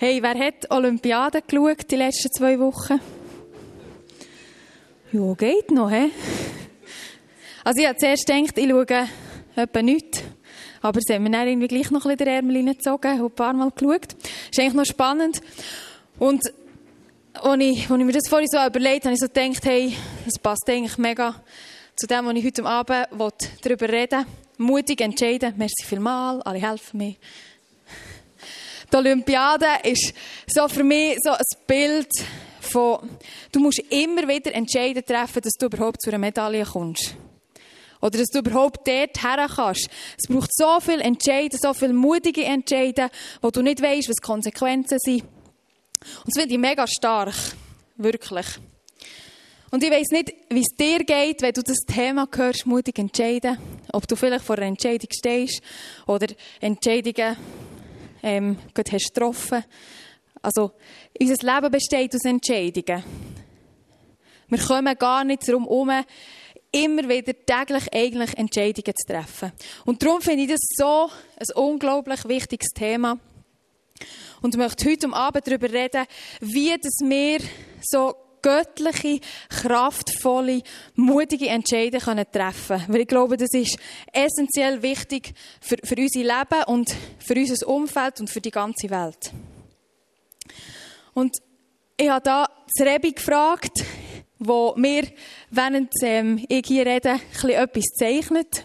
Hey, wer hat Olympiade geschaut die letzten zwei Wochen? Ja, geht noch, hä? Also ich habe zuerst gedacht, ich schaue etwa nichts. Aber sie haben mir dann irgendwie gleich noch ein bisschen den Ärmel hineingezogen, habe ein paar Mal geschaut. Ist eigentlich noch spannend. Und als ich, als ich mir das vorhin so überlegt habe, habe ich so gedacht, hey, das passt eigentlich mega zu dem, was ich heute Abend darüber reden will. Mutig entscheiden. Merci vielmals, alle helfen mir. Die Olympiade ist so für mich so ein Bild von, du musst immer wieder Entscheidungen treffen, dass du überhaupt zu einer Medaille kommst. Oder dass du überhaupt dort her kannst. Es braucht so viel Entscheidungen, so viel mutige Entscheidungen, wo du nicht weißt, was die Konsequenzen sind. Und das finde ich mega stark. Wirklich. Und ich weiss nicht, wie es dir geht, wenn du das Thema hörst, mutig entscheiden. Ob du vielleicht vor einer Entscheidung stehst oder Entscheidungen ähm, gerade hast getroffen. Also, unser Leben besteht aus Entscheidungen. Wir kommen gar nicht darum herum, immer wieder täglich eigentlich Entscheidungen zu treffen. Und darum finde ich das so ein unglaublich wichtiges Thema. Und ich möchte heute Abend darüber reden, wie das wir so göttliche, kraftvolle, mutige Entscheidungen treffen können. Weil ich glaube, das ist essentiell wichtig für, für unser Leben und für unser Umfeld und für die ganze Welt. Und ich habe da das Rebi gefragt, wo mir, während ähm, ich hier rede, etwas zeichnet.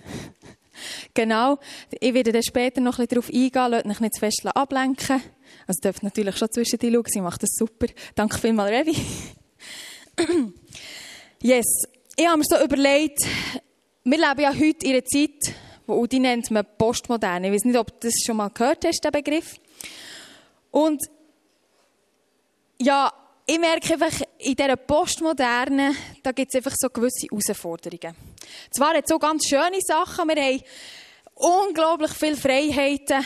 genau. Ich werde dann später noch ein bisschen darauf eingehen, lasst mich nicht zu fest ablenken. Also dürft natürlich schon zwischen die schauen, sie macht das super. Danke vielmals, Revi. yes. Ich habe mir so überlegt, wir leben ja heute in einer Zeit, die nennt man Postmoderne. Ich weiß nicht, ob du das schon mal gehört hast, den Begriff. Und ja, ich merke einfach, in dieser Postmoderne, da gibt es einfach so gewisse Herausforderungen. Zwar hat so ganz schöne Sachen, wir haben unglaublich viele Freiheiten.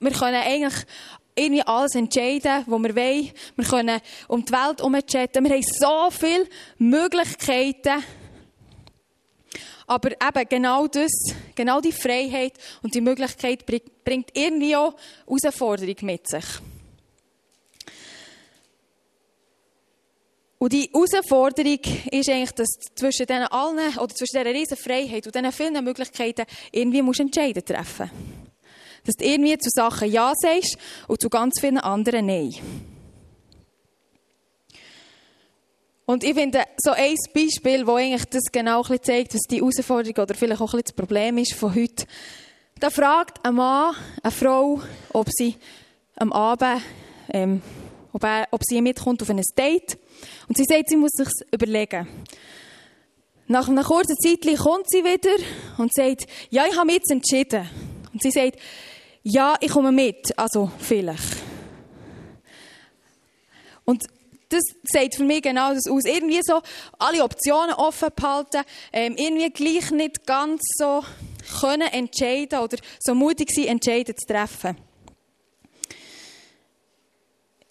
Wir können eigentlich irgendwie alles entscheiden, was wir wollen. Wir können um die Welt herumchatten. Wir haben so viele Möglichkeiten. Aber eben genau das, genau die Freiheit und die Möglichkeit bringt irgendwie auch Herausforderung mit sich. Und die Herausforderung ist eigentlich, dass zwischen diesen allen, oder zwischen dieser riesen Freiheit und diesen vielen Möglichkeiten irgendwie musst du Entscheiden treffen. Dass du irgendwie zu Sachen Ja sagst und zu ganz vielen anderen Nein. Und ich finde, so ein Beispiel, das eigentlich das genau zeigt, was die Herausforderung oder vielleicht auch das Problem ist von heute. Da fragt ein Mann eine Frau, ob sie am Abend, ähm, ob, er, ob sie mitkommt auf ein Date. Und sie sagt, sie muss sich überlegen. Nach einer kurzen Zeit kommt sie wieder und sagt, ja, ich habe mich jetzt entschieden. Und sie sagt, ja, ich komme mit, also vielleicht. Und das sagt für mich genau das aus. Irgendwie so alle Optionen offen behalten, ähm, irgendwie gleich nicht ganz so können entscheiden oder so mutig sein, Entscheiden zu treffen.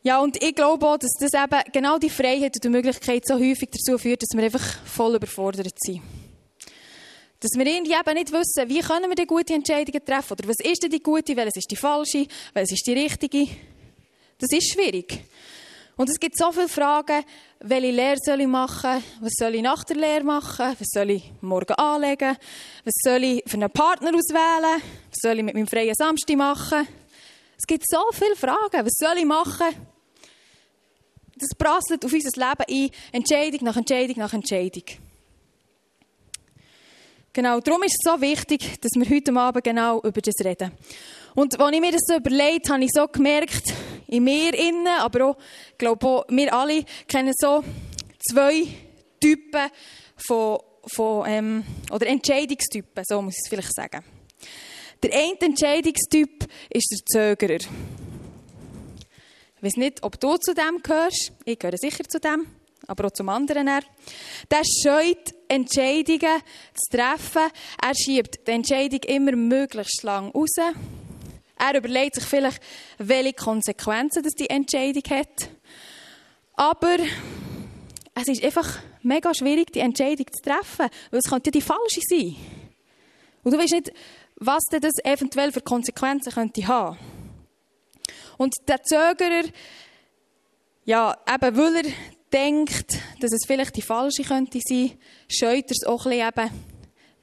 Ja, und ich glaube auch, dass das eben genau die Freiheit und die Möglichkeit so häufig dazu führt, dass wir einfach voll überfordert sind. Dass wir irgendwie eben nicht wissen, wie können wir die gute Entscheidungen treffen oder was ist denn die gute, welches ist die falsche, welches ist die richtige. Das ist schwierig. Und es gibt so viele Fragen, welche Lehre soll ich machen, was soll ich nach der Lehre machen, was soll ich morgen anlegen, was soll ich für einen Partner auswählen, was soll ich mit meinem freien Samstag machen. Es gibt so viele Fragen. Was soll ich machen? Das prasselt auf unser Leben ein. Entscheidung nach Entscheidung nach Entscheidung. Genau, darum ist es so wichtig, dass wir heute Abend genau über das reden. Und als ich mir das so überlegt habe, ich so gemerkt, in mir innen, aber auch, glaube auch, wir alle kennen so zwei Typen von, von ähm, oder Entscheidungstypen, so muss ich es vielleicht sagen. Der eine Entscheidungstyp ist der Zögerer. Ich weiß nicht, ob du zu dem gehörst. Ich gehöre sicher zu dem, aber auch zum anderen. Der scheut Entscheidungen zu treffen. Er schiebt die Entscheidung immer möglichst lang raus. Er überlegt sich vielleicht, welche Konsequenzen das die Entscheidung hat. Aber es ist einfach mega schwierig, die Entscheidung zu treffen, weil es könnte die falsche sein. Und du weißt nicht, was das eventuell für Konsequenzen könnte haben. Und der Zögerer, ja, eben weil er denkt, dass es vielleicht die falsche könnte sein, scheut er es auch ein bisschen eben,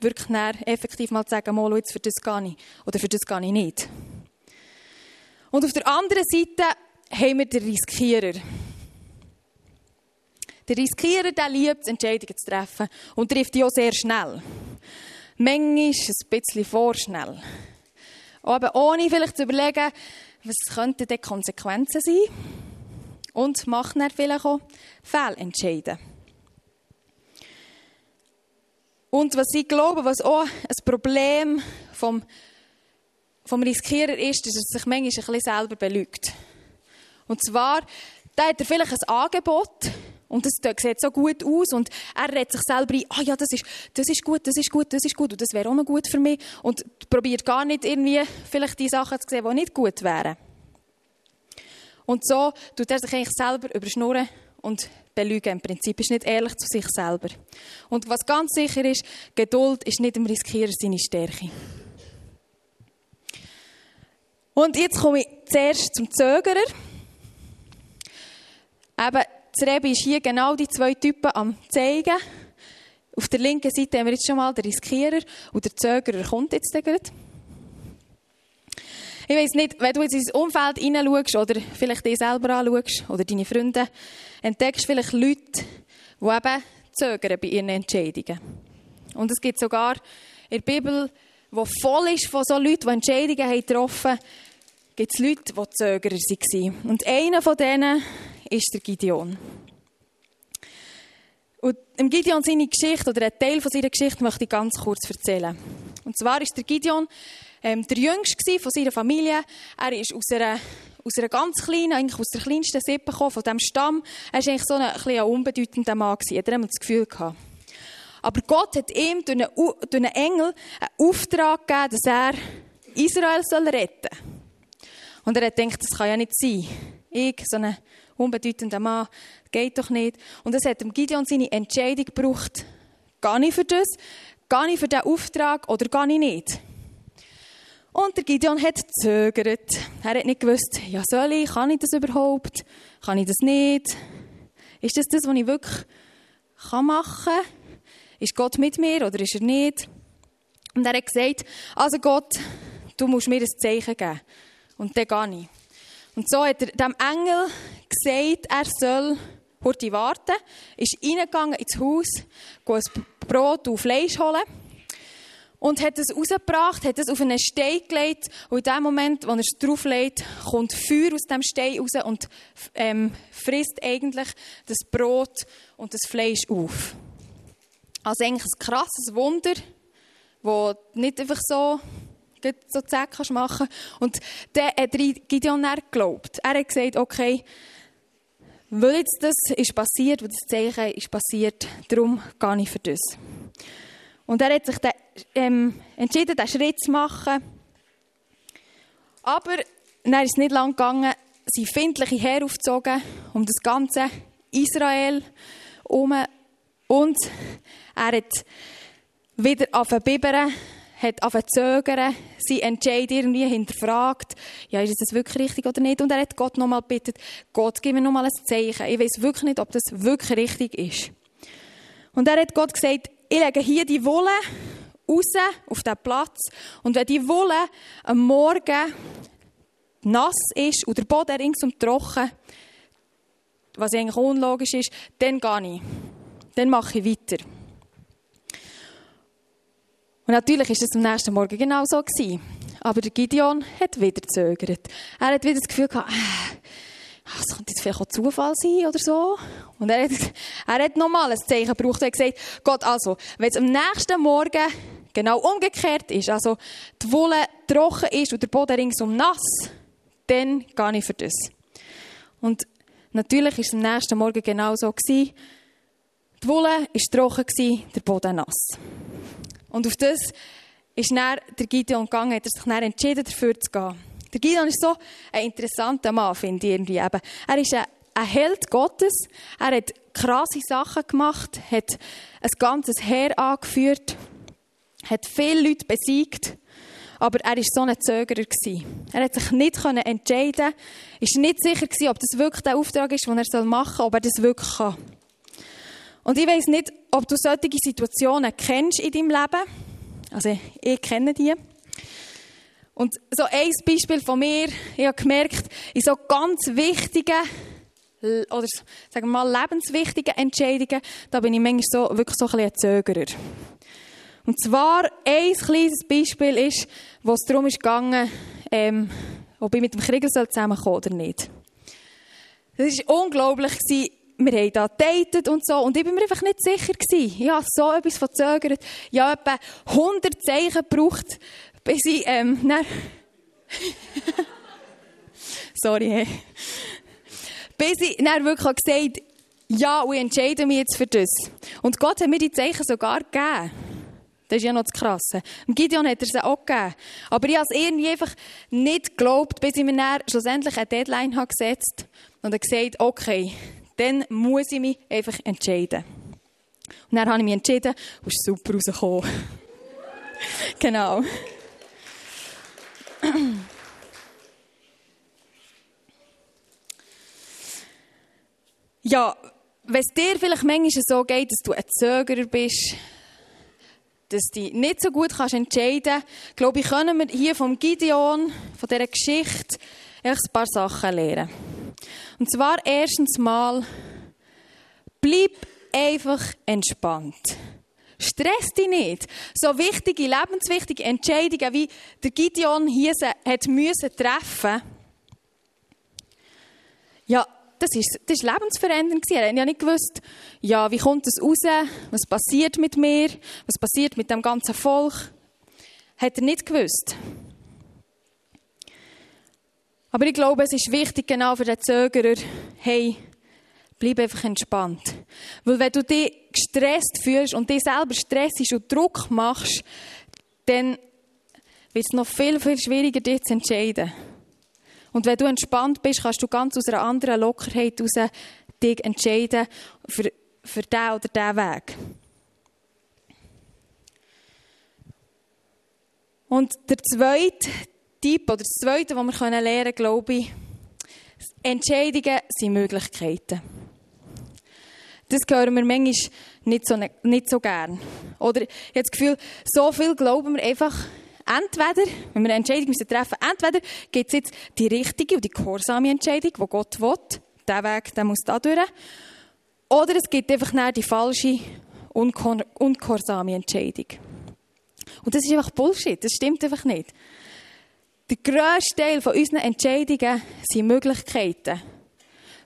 wirklich effektiv mal zu sagen, mal, jetzt für das gehe ich. Oder für das gehe ich nicht. Und auf der anderen Seite haben wir den Riskierer. Der Riskierer, der liebt Entscheidungen zu treffen und trifft die auch sehr schnell. Manchmal ein bisschen vorschnell. Aber ohne vielleicht zu überlegen, was könnten die Konsequenzen sein und macht dann vielleicht auch Fehlentscheide. Und was ich glaube, was auch ein Problem vom, vom Riskierer ist, ist, dass er sich manchmal ein bisschen selber belügt. Und zwar, da hat er vielleicht ein Angebot und das sieht so gut aus und er redet sich selber ein, ah oh ja, das ist, das ist gut, das ist gut, das ist gut und das wäre auch noch gut für mich und probiert gar nicht irgendwie vielleicht die Sachen zu sehen, die nicht gut wären. Und so tut er sich eigentlich selber überschnurren und belügen. Im Prinzip ist nicht ehrlich zu sich selber. Und was ganz sicher ist, Geduld ist nicht im Riskierer seine Stärke. Und jetzt komme ich zuerst zum Zögerer. Eben, das Rebi ist hier genau die zwei Typen am zeigen. Auf der linken Seite haben wir jetzt schon mal den Riskierer und der Zögerer kommt jetzt gerade. Ich weiß nicht, wenn du jetzt ins Umfeld hineinschaust oder vielleicht dich selber anschaust oder deine Freunde, entdeckst du vielleicht Leute, die eben zögern bei ihren Entscheidungen. Und es gibt sogar in der Bibel, die voll ist von so Leuten, die Entscheidungen haben getroffen haben, gibt es Leute, die Zögerer waren. Und einer von denen ist der Gideon. Und im Gideon seine Geschichte, oder ein Teil von seiner Geschichte, möchte ich ganz kurz erzählen. Und zwar ist der Gideon ähm, der Jüngste von seiner Familie. Er ist aus einer, aus einer ganz kleinen, eigentlich aus der kleinsten Sippe gekommen, von diesem Stamm. Er war eigentlich so ein, ein, ein unbedeutender Mann. Gewesen. Er hat das Gefühl gehabt. Aber Gott hat ihm durch einen, durch einen Engel einen Auftrag gegeben, dass er Israel soll retten soll. Und er hat gedacht, das kann ja nicht sein. Ich, so ein unbedeutender Mann, geht doch nicht. Und es hat Gideon seine Entscheidung gebraucht. Gehe ich für das? Gehe ich für diesen Auftrag oder gehe ich nicht? Und der Gideon hat zögert. Er hat nicht gewusst, ja soll ich, kann ich das überhaupt? Kann ich das nicht? Ist das das, was ich wirklich machen kann? Ist Gott mit mir oder ist er nicht? Und er hat gesagt, also Gott, du musst mir ein Zeichen geben. Und dann gehe ich. Und so hat er dem Engel gesagt, er soll heute warten, ist reingegangen ins Haus, ein Brot und Fleisch holen und hat es rausgebracht, hat es auf einen Stein gelegt und in dem Moment, wo er es drauflegt, kommt Feuer aus dem Stein raus und ähm, frisst eigentlich das Brot und das Fleisch auf. Also eigentlich ein krasses Wunder, das nicht einfach so so zack kannst machen Und dann hat Gideon dann geglaubt. Er hat gesagt, okay, weil jetzt das ist passiert, weil das Zeichen ist passiert, darum gehe ich für das. Und er hat sich dann, ähm, entschieden, diesen Schritt zu machen. Aber dann ist es nicht lang gegangen, sind findliche Heer aufgezogen um das ganze Israel herum. Und er hat wieder angefangen hat angefangen zu zögern, sie Entscheid irgendwie hinterfragt, ja, ist das wirklich richtig oder nicht? Und er hat Gott nochmal gebeten, Gott, gib mir nochmal ein Zeichen. Ich weiß wirklich nicht, ob das wirklich richtig ist. Und er hat Gott gesagt, ich lege hier die Wolle raus auf den Platz und wenn die Wolle am Morgen nass ist und der Boden ringsum trocken, was eigentlich unlogisch ist, dann gehe ich. Dann mache ich weiter. Und natürlich ist es am nächsten Morgen genau so. Aber der Gideon hat wieder gezögert. Er hat wieder das Gefühl gehabt, äh, das könnte jetzt vielleicht auch Zufall sein oder so. Und er hat, er hat nochmal ein Zeichen gebraucht und gesagt, Gott, also, wenn es am nächsten Morgen genau umgekehrt ist, also die Wolle trocken ist und der Boden ringsum nass, dann gehe ich für das. Und natürlich ist es am nächsten Morgen genau so gewesen. Die Wolle war trocken, der Boden nass. Und auf das ist dann der Gideon gegangen, hat er sich dann entschieden, dafür zu gehen. Der Gideon ist so ein interessanter Mann, finde ich irgendwie eben. Er ist ein, ein Held Gottes. Er hat krasse Sachen gemacht, hat ein ganzes Heer angeführt, hat viele Leute besiegt. aber er war so ein Zögerer. Er hat sich nicht entscheiden ist nicht sicher ob das wirklich der Auftrag ist, den er machen soll, ob er das wirklich kann. Und ich weiß nicht, ob du solche Situationen kennst in deinem Leben. Also, ich kenne die. Und so ein Beispiel von mir, ich habe gemerkt, in so ganz wichtigen, oder sagen wir mal lebenswichtigen Entscheidungen, da bin ich manchmal so, wirklich so ein ein Zögerer. Und zwar ein kleines Beispiel ist, wo es darum ist ähm, ob ich mit dem Krieger zusammenkommen oder nicht. Das war unglaublich. Wir haben da datet und so. Und ich war mir einfach nicht sicher. Gewesen. Ich habe so etwas verzögert. Ich habe etwa 100 Zeichen gebraucht, bis ich, ähm, dann Sorry, hey. Bis ich dann wirklich gesagt ja, und ich entscheide mich jetzt für das. Und Gott hat mir die Zeichen sogar gegeben. Das ist ja noch das Krasse. Gideon hat er sie auch gegeben. Aber ich habe es irgendwie einfach nicht geglaubt, bis ich mir dann schlussendlich eine Deadline habe gesetzt und habe gesagt, okay, dann muss ich mich einfach entscheiden. Und dann habe ich mich entschieden und ist super rausgekommen. genau. ja, wenn es dir vielleicht manchmal so geht, dass du ein Zögerer bist, dass dich nicht so gut kannst entscheiden kannst, glaube ich, können wir hier vom Gideon, von dieser Geschichte, ein paar Sachen lernen. Und zwar erstens mal, bleib einfach entspannt. Stress dich nicht. So wichtige, lebenswichtige Entscheidungen, wie der Gideon hier hat müssen treffen das ist, das ist lebensverändernd Er hat ja nicht gewusst, ja, wie kommt es raus? Was passiert mit mir? Was passiert mit dem ganzen Volk? Hat er nicht gewusst. Aber ich glaube, es ist wichtig, genau für den Zögerer, hey, bleib einfach entspannt. Weil wenn du dich gestresst fühlst und dich selber stressst und Druck machst, dann wird es noch viel, viel schwieriger, dich zu entscheiden. Und wenn du entspannt bist, kannst du ganz aus einer anderen Lockerheit heraus dich entscheiden für, für den oder diesen Weg. Und der zweite Tipp, oder das zweite, was wir lernen können, glaube ich, Entscheidungen sind Möglichkeiten. Das hören wir manchmal nicht so, nicht so gern. Oder ich habe das Gefühl, so viel glauben wir einfach, entweder, wenn wir eine Entscheidung müssen treffen müssen, entweder gibt es jetzt die richtige und die gehorsame Entscheidung, die Gott will, der Weg, der muss da durch, oder es gibt einfach die falsche, ungehorsame Entscheidung. Und das ist einfach Bullshit, das stimmt einfach nicht. Der grösste Teil von unseren Entscheidungen sind Möglichkeiten.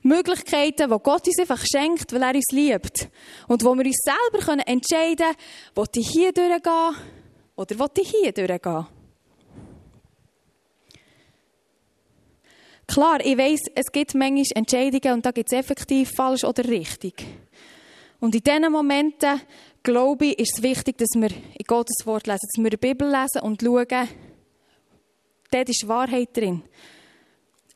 Möglichkeiten, die Gott uns einfach schenkt, weil er uns liebt. Und wo wir uns selber entscheiden können, will ich hier durchgehen oder will ich hier durchgehen. Klar, ich weiss, es gibt manchmal Entscheidungen und da gibt es effektiv falsch oder richtig. Und in diesen Momenten, glaube ich, ist es wichtig, dass wir in Gottes Wort lesen, dass wir die Bibel lesen und schauen, dort ist Wahrheit drin.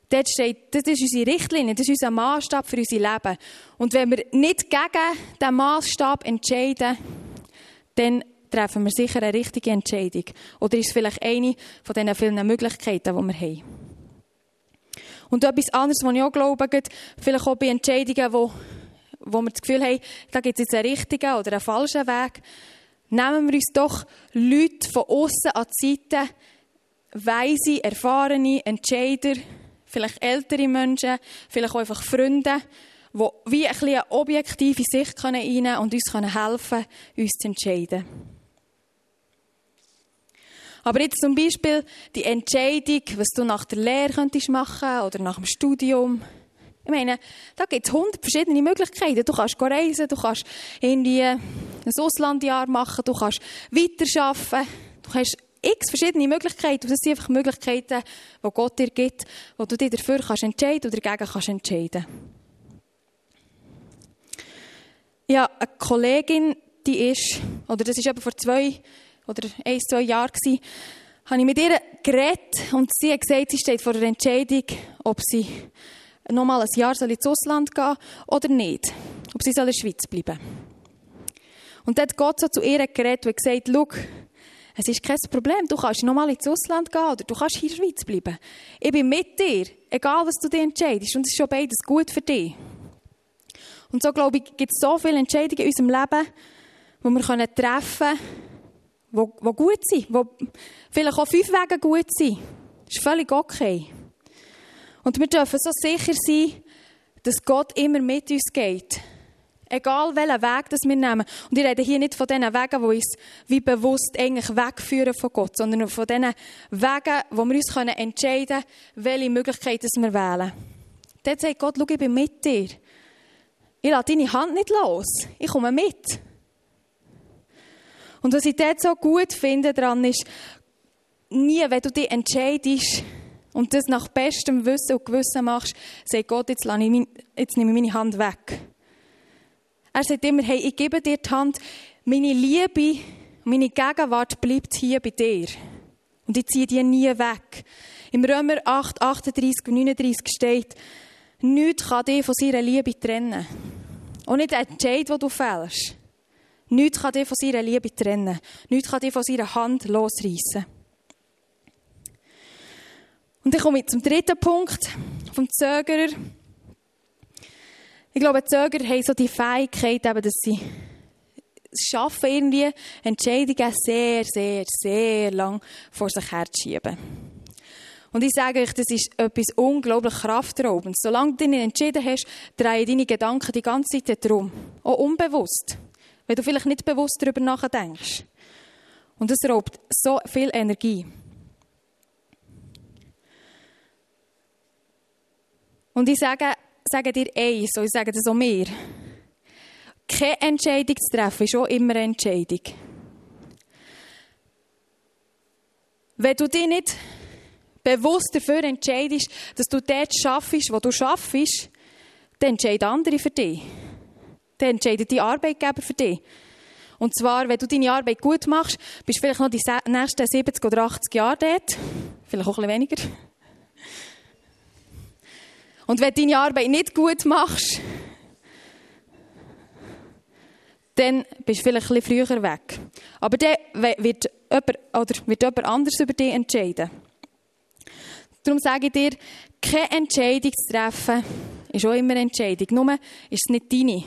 Dort steht, das ist unsere Richtlinie, das ist unser Maßstab für unser Leben. Und wenn wir nicht gegen diesen Maßstab entscheiden, dann treffen wir sicher eine richtige Entscheidung. Oder ist es vielleicht eine von diesen vielen Möglichkeiten, die wir haben. Und etwas anderes, was ich auch glaube, vielleicht auch bei Entscheidungen, wo, wo wir das Gefühl haben, da gibt es jetzt einen richtigen oder einen falschen Weg, nehmen wir uns doch Leute von außen an die Seite, weise, erfahrene Entscheider, vielleicht ältere Menschen, vielleicht auch einfach Freunde, die wie ein eine objektive Sicht rein und uns helfen können, uns zu entscheiden. Aber jetzt zum Beispiel die Entscheidung, was du nach der Lehre könntest machen oder nach dem Studium. Ich meine, da gibt es hundert verschiedene Möglichkeiten. Du kannst reisen, du kannst irgendwie ein Auslandjahr machen, du kannst weiterarbeiten, du hast x verschiedene Möglichkeiten. das sind einfach Möglichkeiten, die Gott dir gibt, wo du dich dafür kannst entscheiden oder dagegen kannst entscheiden. Ja, eine Kollegin, die ist, oder das ist eben vor zwei oder ein, zwei Jahren gewesen, habe ich mit ihr geredet und sie hat gesagt, sie steht vor der Entscheidung, ob sie nochmal ein Jahr soll ins Ausland gehen oder nicht. Ob sie soll in der Schweiz bleiben Und dann hat Gott so zu ihr geredet und gesagt, schau, Es ist kein Problem. Du kannst nochmal ins Ausland gehen oder du kannst hier in der Schweiz bleiben. Ich bin mit dir, egal was du dir entscheidest. Und es ist schon beides gut für dich. Und so, glaube ich, gibt es so viele Entscheidungen in unserem Leben, die wir treffen können, die, die gut sind, die vielleicht auch fünf Wege gut sind. Das ist völlig okay. Und wir dürfen so sicher sein, dass Gott immer mit uns geht. Egal welchen Weg das wir nehmen. Und ich rede hier nicht von diesen Wegen, die uns wie bewusst eigentlich wegführen von Gott, sondern von diesen Wegen, wo wir uns entscheiden können, welche Möglichkeiten wir wählen. Dort sagt Gott, schau, ich bin mit dir. Ich lasse deine Hand nicht los. Ich komme mit. Und was ich dort so gut finde daran ist, nie, wenn du dich entscheidest und das nach bestem Wissen und Gewissen machst, sagt Gott, jetzt, lasse ich mein, jetzt nehme ich meine Hand weg. Er sagt immer, hey, ich gebe dir die Hand, meine Liebe, meine Gegenwart bleibt hier bei dir. Und ich ziehe die nie weg. Im Römer 8, 38 und 39 steht, nichts kann dich von seiner Liebe trennen. Und nicht der Entscheid, den du fällst. Nichts kann dich von seiner Liebe trennen. Nichts kann dich von seiner Hand losreißen. Und ich komme zum dritten Punkt vom Zögerer. Ich glaube, Zöger haben so die Fähigkeit, eben, dass sie es schaffen, irgendwie Entscheidungen sehr, sehr, sehr lang vor sich herzuschieben. Und ich sage euch, das ist etwas unglaublich kraftraubendes. Solange du dich entschieden hast, drehen deine Gedanken die ganze Zeit darum. Auch unbewusst. Weil du vielleicht nicht bewusst darüber nachdenkst. Und das raubt so viel Energie. Und ich sage, sage dir eins, und ich sage das auch mir. Keine Entscheidung zu treffen ist auch immer eine Entscheidung. Wenn du dich nicht bewusst dafür entscheidest, dass du dort schaffst, wo du schaffst, dann entscheiden andere für dich. Dann entscheidet die Arbeitgeber für dich. Und zwar, wenn du deine Arbeit gut machst, bist du vielleicht noch die nächsten 70 oder 80 Jahre dort. Vielleicht auch ein bisschen weniger. Und wenn du deine Arbeit nicht gut machst, dann bist du vielleicht ein bisschen früher weg. Aber dann wird jemand, oder wird jemand anders über dich entscheiden. Darum sage ich dir, keine Entscheidung zu treffen, ist auch immer eine Entscheidung. Nur ist es nicht deine.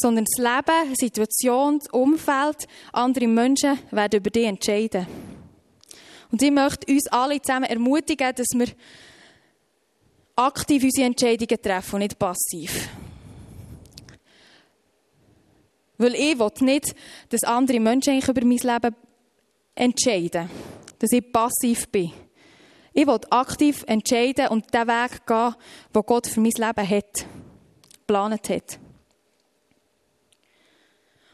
Sondern das Leben, die Situation, das Umfeld, andere Menschen werden über dich entscheiden. Und ich möchte uns alle zusammen ermutigen, dass wir aktiv unsere Entscheidungen treffen und nicht passiv. Weil ich will nicht, dass andere Menschen eigentlich über mein Leben entscheiden. Dass ich passiv bin. Ich will aktiv entscheiden und den Weg gehen, den Gott für mein Leben hat, geplant hat.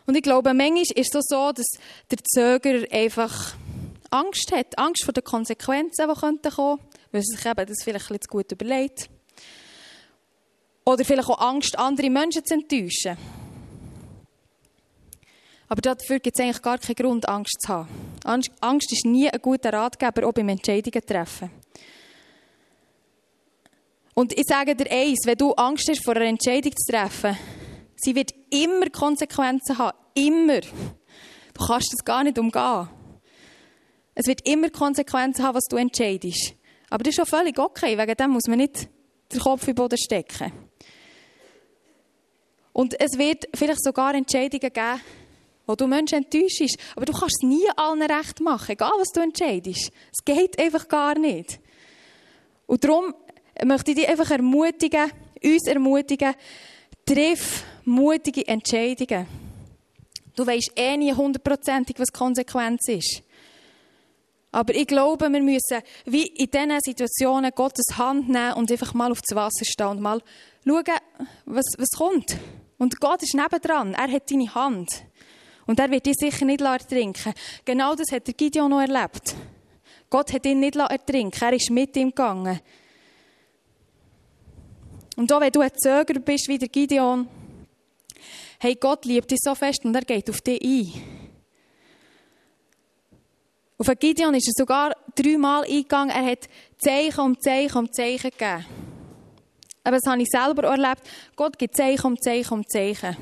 Und ich glaube, manchmal ist es so, dass der Zögerer einfach Angst hat. Angst vor den Konsequenzen, die kommen könnten weil sie sich eben das vielleicht ein zu gut überlegt. Oder vielleicht auch Angst, andere Menschen zu enttäuschen. Aber dafür gibt es eigentlich gar keinen Grund, Angst zu haben. Angst ist nie ein guter Ratgeber, auch beim Entscheidungen treffen. Und ich sage dir eins, wenn du Angst hast, vor einer Entscheidung zu treffen, sie wird immer Konsequenzen haben. Immer. Du kannst das gar nicht umgehen. Es wird immer Konsequenzen haben, was du entscheidest. Aber das ist schon völlig okay. Wegen dem muss man nicht den Kopf in den Boden stecken. Und es wird vielleicht sogar Entscheidungen geben, wo du Menschen enttäuschst. Aber du kannst es nie allen recht machen, egal was du entscheidest. Es geht einfach gar nicht. Und darum möchte ich dich einfach ermutigen, uns ermutigen, triff mutige Entscheidungen. Du weißt eh nie hundertprozentig, was die Konsequenz ist. Aber ich glaube, wir müssen wie in diesen Situationen Gottes Hand nehmen und einfach mal auf das Wasser stehen und mal schauen, was, was kommt. Und Gott ist nebendran. Er hat deine Hand. Und er wird dich sicher nicht ertrinken. Genau das hat der Gideon noch erlebt. Gott hat ihn nicht ertrinken. Er ist mit ihm gegangen. Und auch wenn du ein Zöger bist wie der Gideon, hey, Gott liebt dich so fest und er geht auf dich ein. Auf den Gideon ist er sogar dreimal eingegangen. Er hat Zeichen um Zeichen um Zeichen gegeben. Aber das habe ich selber erlebt. Gott gibt Zeichen um Zeichen um Zeichen.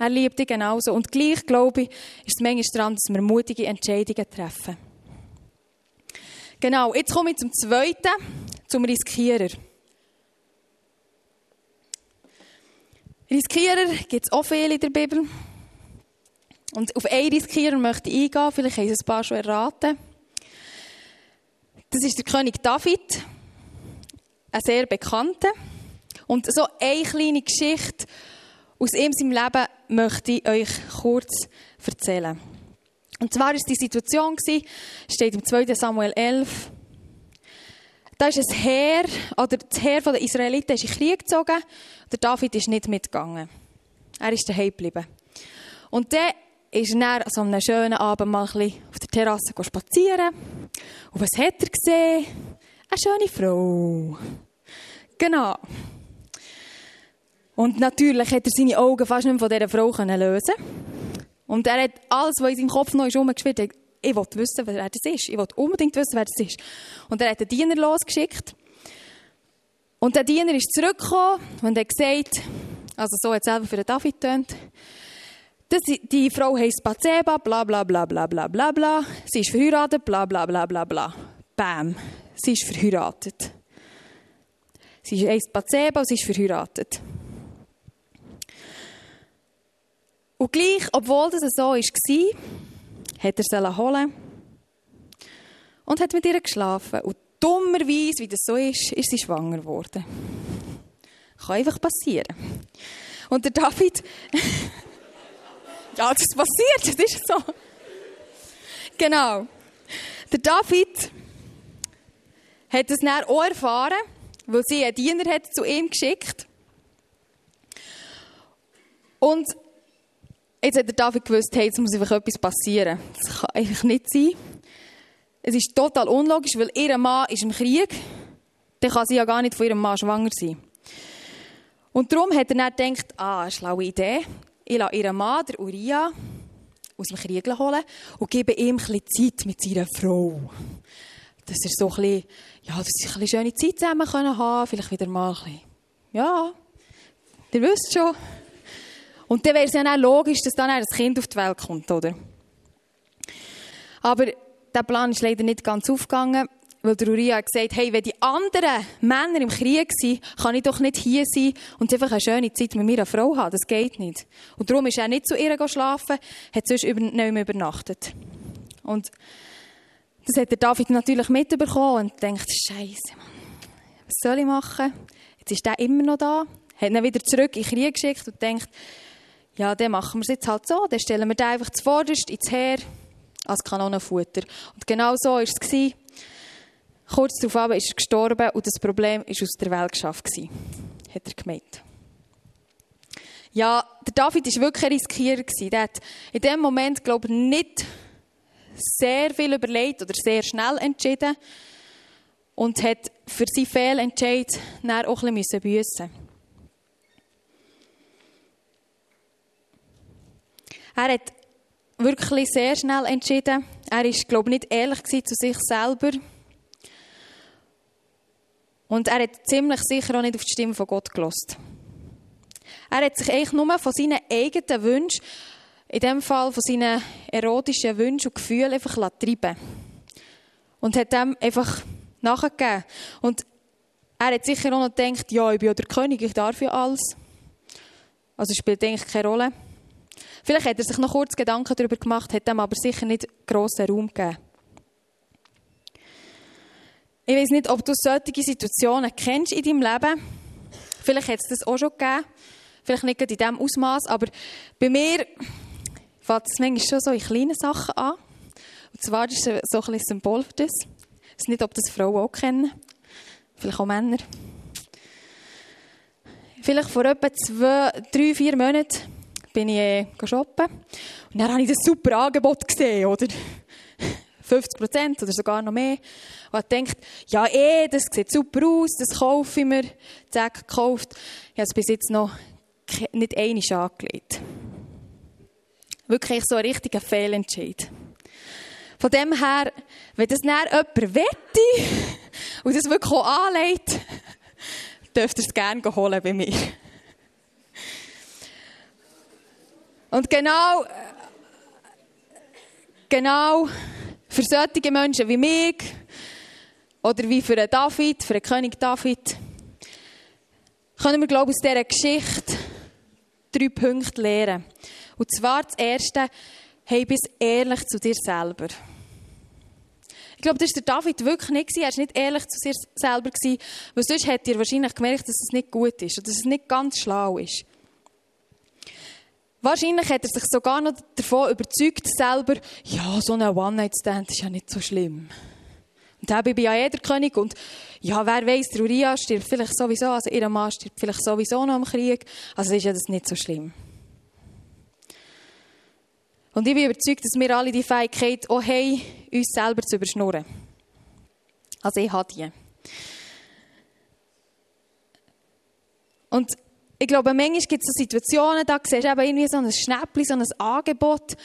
Er liebt dich genauso. Und gleich, glaube ich, ist es manchmal daran, dass wir mutige Entscheidungen treffen. Genau, jetzt komme ich zum Zweiten, zum Riskierer. Riskierer gibt es auch viele in der Bibel. Und auf einen Riskierer möchte ich eingehen, vielleicht haben Sie ein paar schon erraten. Das ist der König David, ein sehr bekannter. Und so eine kleine Geschichte aus ihm seinem Leben möchte ich euch kurz erzählen. Und zwar ist die Situation steht im 2. Samuel 11. Da ist ein Heer, oder das Heer der Israeliten ist in Krieg gezogen. Der David ist nicht mitgegangen. Er ist daheim geblieben. Und dann ist er so einem schönen Abend mal ein auf der Terrasse spazieren. Und was hat er gesehen? Eine schöne Frau. Genau. Und natürlich hat er seine Augen fast nicht mehr von dieser Frau lösen Und er hat alles, was in seinem Kopf noch ist, umgeschwirrt. Ich wollte wissen, wer das ist. Ich wollte unbedingt wissen, wer das ist. Und er hat den Diener losgeschickt. Und der Diener ist zurückgekommen und hat gesagt, also so hat es selber für den David das, die Frau heisst Bathseba, bla bla bla bla bla bla bla. Sie ist verheiratet, bla bla bla bla bla. Bam. Sie ist verheiratet. Sie heisst Bathseba und sie ist verheiratet. Und gleich, obwohl das so war, hat er sie holen und hat mit ihr geschlafen. Und dummerweise, wie das so ist, ist sie schwanger geworden. Kann einfach passieren. Und der David... ja, das passiert, das ist so. Genau. Der David hat es dann auch erfahren, weil sie einen Diener hat zu ihm geschickt. Und Jetzt hat der David gewusst, hey, jetzt muss einfach etwas passieren. Das kann eigentlich nicht sein. Es ist total unlogisch, weil ihr Mann ist im Krieg. Dann kann sie ja gar nicht von ihrem Mann schwanger sein. Und darum hat er dann gedacht, ah, eine schlaue Idee. Ich lasse ihren Mann, der Uriah, aus dem Krieg holen und gebe ihm ein Zeit mit seiner Frau. Dass er so ein bisschen, ja, dass sie ein bisschen schöne Zeit zusammen haben können, vielleicht wieder mal ein bisschen, ja, ihr wisst schon. Und dann wäre es ja auch logisch, dass dann ein Kind auf die Welt kommt, oder? Aber der Plan ist leider nicht ganz aufgegangen, weil der Uriah hat gesagt, hey, wenn die anderen Männer im Krieg sind, kann ich doch nicht hier sein und einfach eine schöne Zeit mit meiner Frau haben. Das geht nicht. Und darum ist er nicht zu ihr geschlafen, hat sonst nicht mehr übernachtet. Und das hat der David natürlich mitbekommen und denkt, Scheiße, was soll ich machen? Jetzt ist der immer noch da. Hat ihn wieder zurück in den Krieg geschickt und denkt, ja, dann machen wir es jetzt halt so. Dann stellen wir den einfach zuvorderst ins Heer als Kanonenfutter. Und genau so war es. Kurz darauf ist er gestorben und das Problem war aus der Welt geschafft. Hat er gemeint. Ja, der David war wirklich ein Riskierer. Der hat in dem Moment, glaube ich, nicht sehr viel überlegt oder sehr schnell entschieden und hat für seinen Fehlentscheid auch ein bisschen büssen Er hat wirklich sehr schnell entschieden. Er ist, glaube ich, nicht ehrlich zu sich selber. Und er hat ziemlich sicher auch nicht auf die Stimme von Gott gelost. Er hat sich eigentlich nur von seinen eigenen Wünschen, in dem Fall von seinen erotischen Wünschen und Gefühlen einfach treiben Und hat dem einfach nachgegeben. Und er hat sicher auch noch gedacht, ja, ich bin ja der König, ich darf ja alles. Also spielt eigentlich keine Rolle. Vielleicht hat er sich noch kurz Gedanken darüber gemacht, hat dem aber sicher nicht grossen Raum gegeben. Ich weiß nicht, ob du solche Situationen kennst in deinem Leben. Vielleicht hat es das auch schon gegeben. Vielleicht nicht in diesem Ausmaß, aber bei mir fängt es manchmal schon so in kleinen Sachen an. Und zwar ist es so ein Symbol für das. Ich weiß nicht, ob das Frauen auch kennen. Vielleicht auch Männer. Vielleicht vor etwa zwei, drei, vier Monaten bin ich äh, shoppen. Und dann habe ich das super Angebot gesehen, oder? 50 Prozent oder sogar noch mehr. Und dachte, ja eh, das sieht super aus, das kaufe ich mir. Zack, gekauft. Ich habe es bis jetzt noch nicht einmal angelegt. Wirklich so ein richtiger Fehlentscheid. Von dem her, wenn das näher jemand wette und das wirklich auch anlegt, dürft ihr es gerne holen bei mir. Und genau, genau für solche Menschen wie mich oder wie für einen David, für den König David, können wir, glaube ich, aus dieser Geschichte drei Punkte lernen. Und zwar das erste, hey, bist ehrlich zu dir selber. Ich glaube, das war David wirklich nicht. Er war nicht ehrlich zu sich selber. Weil sonst hätte er wahrscheinlich gemerkt, dass es nicht gut ist oder dass es nicht ganz schlau ist. Wahrscheinlich hat er sich sogar noch davon überzeugt, selber, ja, so ein One-Night-Stand ist ja nicht so schlimm. Und dann bin ich ja eh der König und ja, wer weiß, der Uriah stirbt vielleicht sowieso, also ihr Mann stirbt vielleicht sowieso noch im Krieg, also ist ja das nicht so schlimm. Und ich bin überzeugt, dass wir alle die Fähigkeit auch haben, uns selber zu überschnurren. Also ich habe die. Und ich glaube, manchmal gibt es so Situationen, da siehst du eben irgendwie so ein Schnäppchen, so ein Angebot.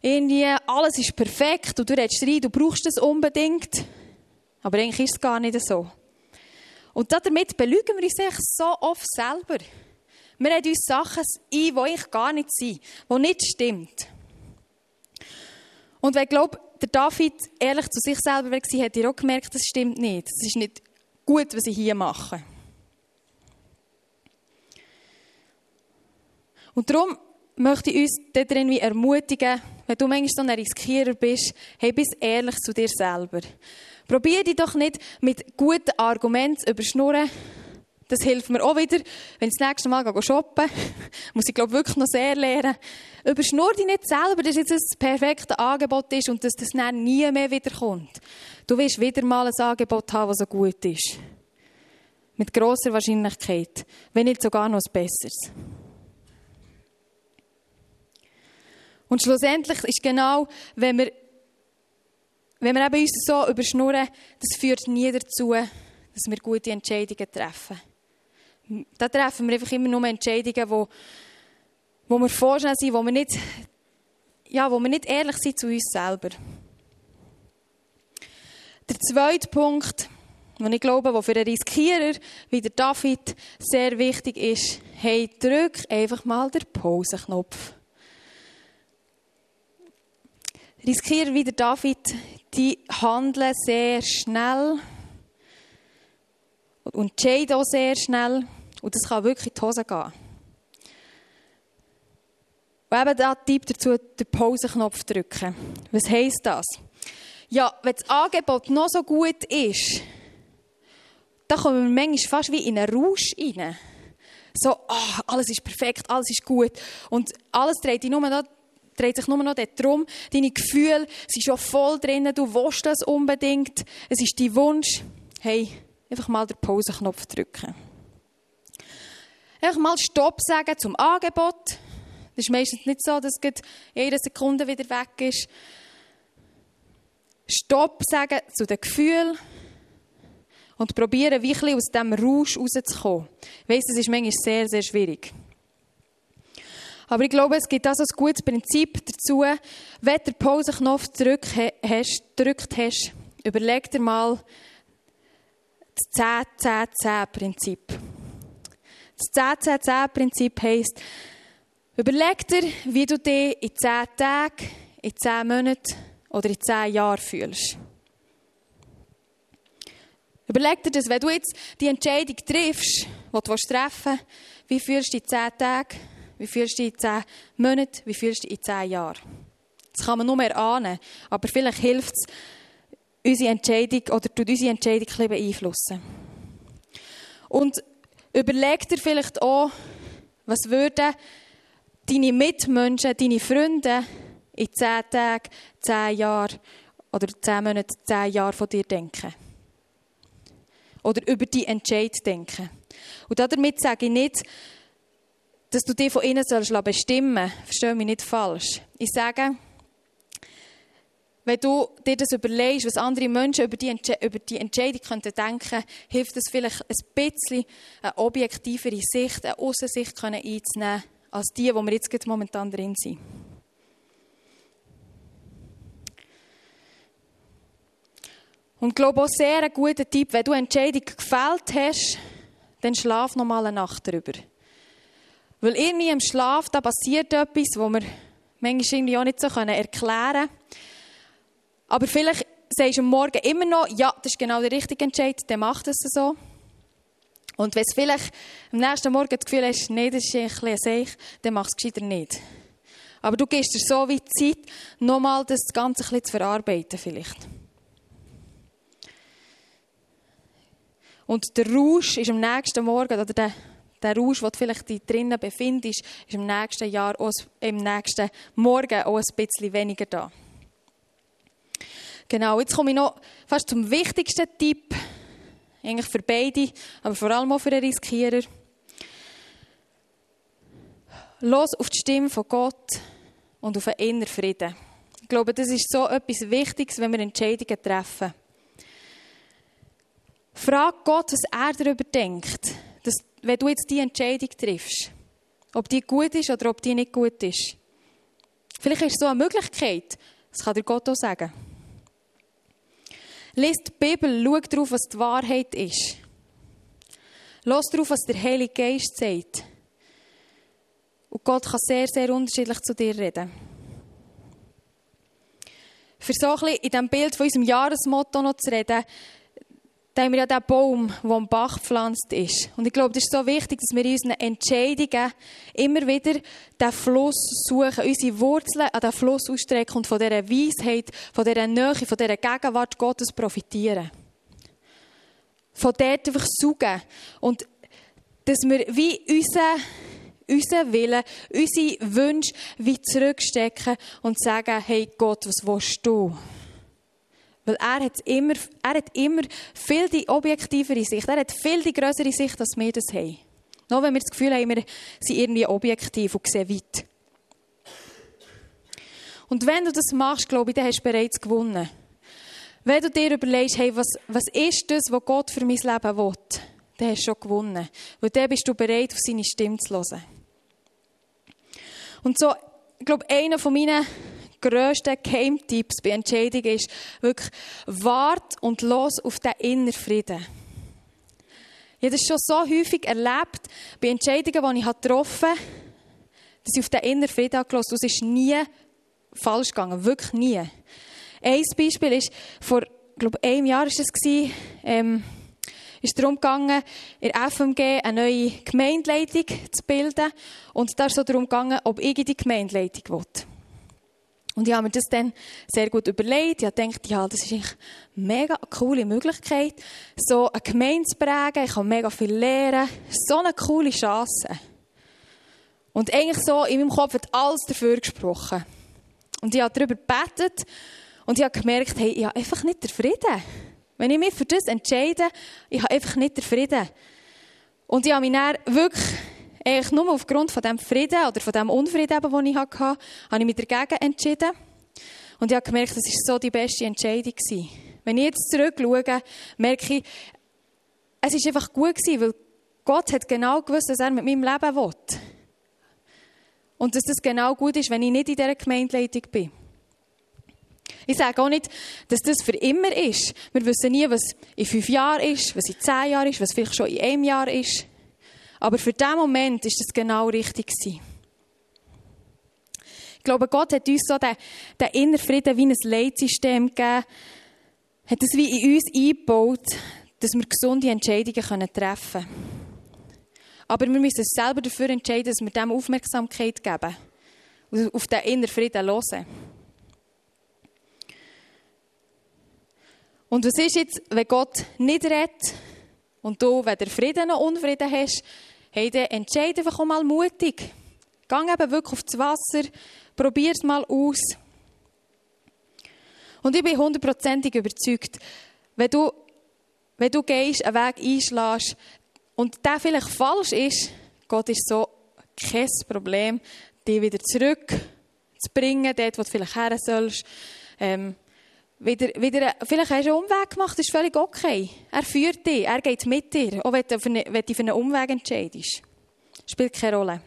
Irgendwie, alles ist perfekt und du redest rein, du brauchst es unbedingt. Aber eigentlich ist es gar nicht so. Und damit belügen wir uns so oft selber. Wir reden uns Sachen ein, die eigentlich gar nicht sind, die nicht stimmt. Und wenn ich glaube, der David ehrlich zu sich selber war, hat er auch gemerkt, das stimmt nicht. Es ist nicht gut, was ich hier mache. Und darum möchte ich uns darin ermutigen, wenn du manchmal so ein Riskierer bist, hey, bist ehrlich zu dir selber. Probier dich doch nicht mit guten Argumenten zu überschnurren. Das hilft mir auch wieder, wenn ich das nächste Mal shoppen gehe. Muss ich, glaube wirklich noch sehr lernen. Überschnur dich nicht selber, dass jetzt das perfekte Angebot ist und dass das dann nie mehr wiederkommt. Du wirst wieder mal ein Angebot haben, das so gut ist. Mit grosser Wahrscheinlichkeit. Wenn nicht sogar noch ein besseres. Und schlussendlich ist genau, wenn wir, wenn wir eben uns so überschnurren, das führt nie dazu, dass wir gute Entscheidungen treffen. Da treffen wir einfach immer nur Entscheidungen, wo, wo wir vorschnell sind, wo wir nicht, ja, wo wir nicht ehrlich sind zu uns selber. Der zweite Punkt, den ich glaube, der für einen Riskierer wie der David sehr wichtig ist, hey, drück einfach mal den Pauseknopf. Riskierer wie der David, die handeln sehr schnell und entscheiden auch sehr schnell. Und das kann wirklich in die Hose gehen. Und eben da Tipp dazu, den Pauseknopf drücken. Was heisst das? Ja, wenn das Angebot noch so gut ist, dann kommen wir manchmal fast wie in einen Rausch rein. So, oh, alles ist perfekt, alles ist gut. Und alles dreht, nur noch, dreht sich nur noch darum, deine Gefühle sind schon voll drin, du willst das unbedingt, es ist dein Wunsch. Hey, einfach mal den Pauseknopf drücken. Einfach mal Stopp sagen zum Angebot. Das ist meistens nicht so, dass es jede Sekunde wieder weg ist. Stopp sagen zu den Gefühlen und probieren, wirklich aus diesem Rausch rauszukommen. Ich weiss, das ist manchmal sehr, sehr schwierig. Aber ich glaube, es gibt also ein gutes Prinzip dazu. Wenn den Pauseknopf gedrückt hast, überleg dir mal das 10-10-10-Prinzip. Das 10-10-10-Prinzip heisst, überleg dir, wie du dich in 10 Tagen, in 10 Monaten oder in 10 Jahren fühlst. Überleg dir das, wenn du jetzt die Entscheidung triffst, die du treffen willst, wie fühlst du dich in 10 Tagen, wie fühlst du dich in 10 Monaten, wie fühlst du dich in 10 Jahren. Das kann man nur mehr ahnen, aber vielleicht hilft es, unsere Entscheidung oder tut unsere Entscheidung ein beeinflussen. Und überleg dir vielleicht auch, was würden deine Mitmenschen, deine Freunde in 10 Tagen, 10 Jahren oder 10 Monaten, 10 Jahren von dir denken. Oder über die Entscheid denken. Und damit sage ich nicht, dass du dich von ihnen bestimmen sollst. Verstehe mich nicht falsch. Ich sage, wenn du dir das überlegst, was andere Menschen über die, Entsche über die Entscheidung könnten denken, hilft es vielleicht ein bisschen, eine objektivere Sicht, eine Aussensicht einzunehmen, als die, wo wir jetzt momentan drin sind. Und ich glaube auch sehr ein guter Tipp, wenn du eine Entscheidung gefällt hast, dann schlaf noch mal eine Nacht darüber. Weil irgendwie im Schlaf, da passiert etwas, wo wir manchmal irgendwie auch nicht so erklären können. Aber vielleicht sagst du am Morgen immer noch, ja, das ist genau der richtige Entscheid, dann macht es so. Und wenn du vielleicht am nächsten Morgen das Gefühl hast, nee, das ist ein bisschen Seich, dann mach es gescheiter nicht. Aber du gibst dir so wie Zeit, nochmal das Ganze ein bisschen zu verarbeiten vielleicht. Und der Rausch ist am nächsten Morgen, oder der, der Rausch, du vielleicht drinnen befindest, ist im nächsten Jahr, im nächsten Morgen auch ein bisschen weniger da. Genau, jetzt komme ich noch fast zum wichtigsten Tipp. Eigentlich für beide, aber vor allem auch für den Riskierer. Los auf die Stimme von Gott und auf einen inneren Frieden. Ich glaube, das ist so etwas Wichtiges, wenn wir Entscheidungen treffen. Frag Gott, was er darüber denkt, wenn du jetzt diese Entscheidung triffst. Ob die gut ist oder ob die nicht gut ist. Vielleicht ist es so eine Möglichkeit. Das kann dir Gott auch sagen. Lies die Bibel, schau darauf, was die Wahrheit ist. Los darauf, was der Heilige Geist sagt. Und Gott kann sehr, sehr unterschiedlich zu dir reden. Für so ein bisschen in diesem Bild von unserem Jahresmotto noch zu reden, da haben wir ja den Baum, der am Bach gepflanzt ist. Und ich glaube, das ist so wichtig, dass wir in unseren Entscheidungen immer wieder den Fluss suchen, unsere Wurzeln an den Fluss ausstrecken und von dieser Weisheit, von dieser Nähe, von dieser Gegenwart Gottes profitieren. Von dort einfach suchen. Und dass wir wie unser, unseren Willen, unsere Wünsche wie zurückstecken und sagen, hey Gott, was willst du? Weil er hat immer, er hat immer viel die objektivere Sicht. Er hat viel die größere Sicht, als wir das haben. Nur wenn wir das Gefühl haben, wir sind irgendwie objektiv und sehen weit. Und wenn du das machst, glaube ich, dann hast du bereits gewonnen. Wenn du dir überlegst, hey, was, was ist das, was Gott für mein Leben will, dann hast du schon gewonnen. Weil dann bist du bereit, auf seine Stimme zu hören. Und so, ich glaube, einer von meinen grössten Geheimtipps bei Entscheidungen ist wirklich, wart und los auf den inneren Frieden. Ich habe das schon so häufig erlebt, bei Entscheidungen, die ich getroffen habe, dass ich auf den inneren Frieden habe gelassen. Und es ist nie falsch gegangen. Wirklich nie. Ein Beispiel ist, vor, glaube einem Jahr war es, ähm, ist darum gegangen, in der FMG eine neue Gemeindeleitung zu bilden. Und da ist es darum gegangen, ob ich in die Gemeindeleitung will. Und ich habe mir das dann sehr gut überlegt. Ich habe gedacht, ja, das ist eine mega coole Möglichkeit, so eine Gemeinde zu prägen. Ich kann mega viel lernen. So eine coole Chance. Und eigentlich so in meinem Kopf hat alles dafür gesprochen. Und ich habe darüber gebetet und ich habe gemerkt, hey, ich habe einfach nicht den Frieden. Wenn ich mich für das entscheide, ich habe einfach nicht den Frieden. Und ich habe mich dann wirklich eigentlich nur aufgrund von dem Frieden oder von dem Unfrieden, den ich hatte, habe ich mich dagegen entschieden. Und ich habe gemerkt, das war so die beste Entscheidung. Wenn ich jetzt zurückschaue, merke ich, es war einfach gut gewesen, weil Gott hat genau gewusst, was er mit meinem Leben will. Und dass das genau gut ist, wenn ich nicht in dieser Gemeindeleitung bin. Ich sage auch nicht, dass das für immer ist. Wir wissen nie, was in fünf Jahren ist, was in zehn Jahren ist, was vielleicht schon in einem Jahr ist. Aber für diesen Moment ist das genau richtig. Ich glaube, Gott hat uns so den, den inneren Frieden wie ein Leitsystem gegeben, hat es wie in uns eingebaut, dass wir gesunde Entscheidungen treffen können. Aber wir müssen uns selber dafür entscheiden, dass wir dem Aufmerksamkeit geben und auf den inneren Frieden hören. Und was ist jetzt, wenn Gott nicht redet und du weder Frieden noch Unfrieden hast, hey, dann entscheide einfach auch mal mutig. Geh eben wirklich auf das Wasser, probier es mal aus. Und ich bin hundertprozentig überzeugt, wenn du, wenn du gehst, einen Weg einschlägst und der vielleicht falsch ist, Gott ist so kein Problem, dich wieder zurück zu bringen, dort, wo du vielleicht her sollst. Ähm, wieder, wieder, vielleicht hast du einen Umweg gemacht, das ist völlig okay. Er führt dich, er geht mit dir, auch wenn du, eine, wenn du für einen Umweg entscheidest. Spielt keine Rolle.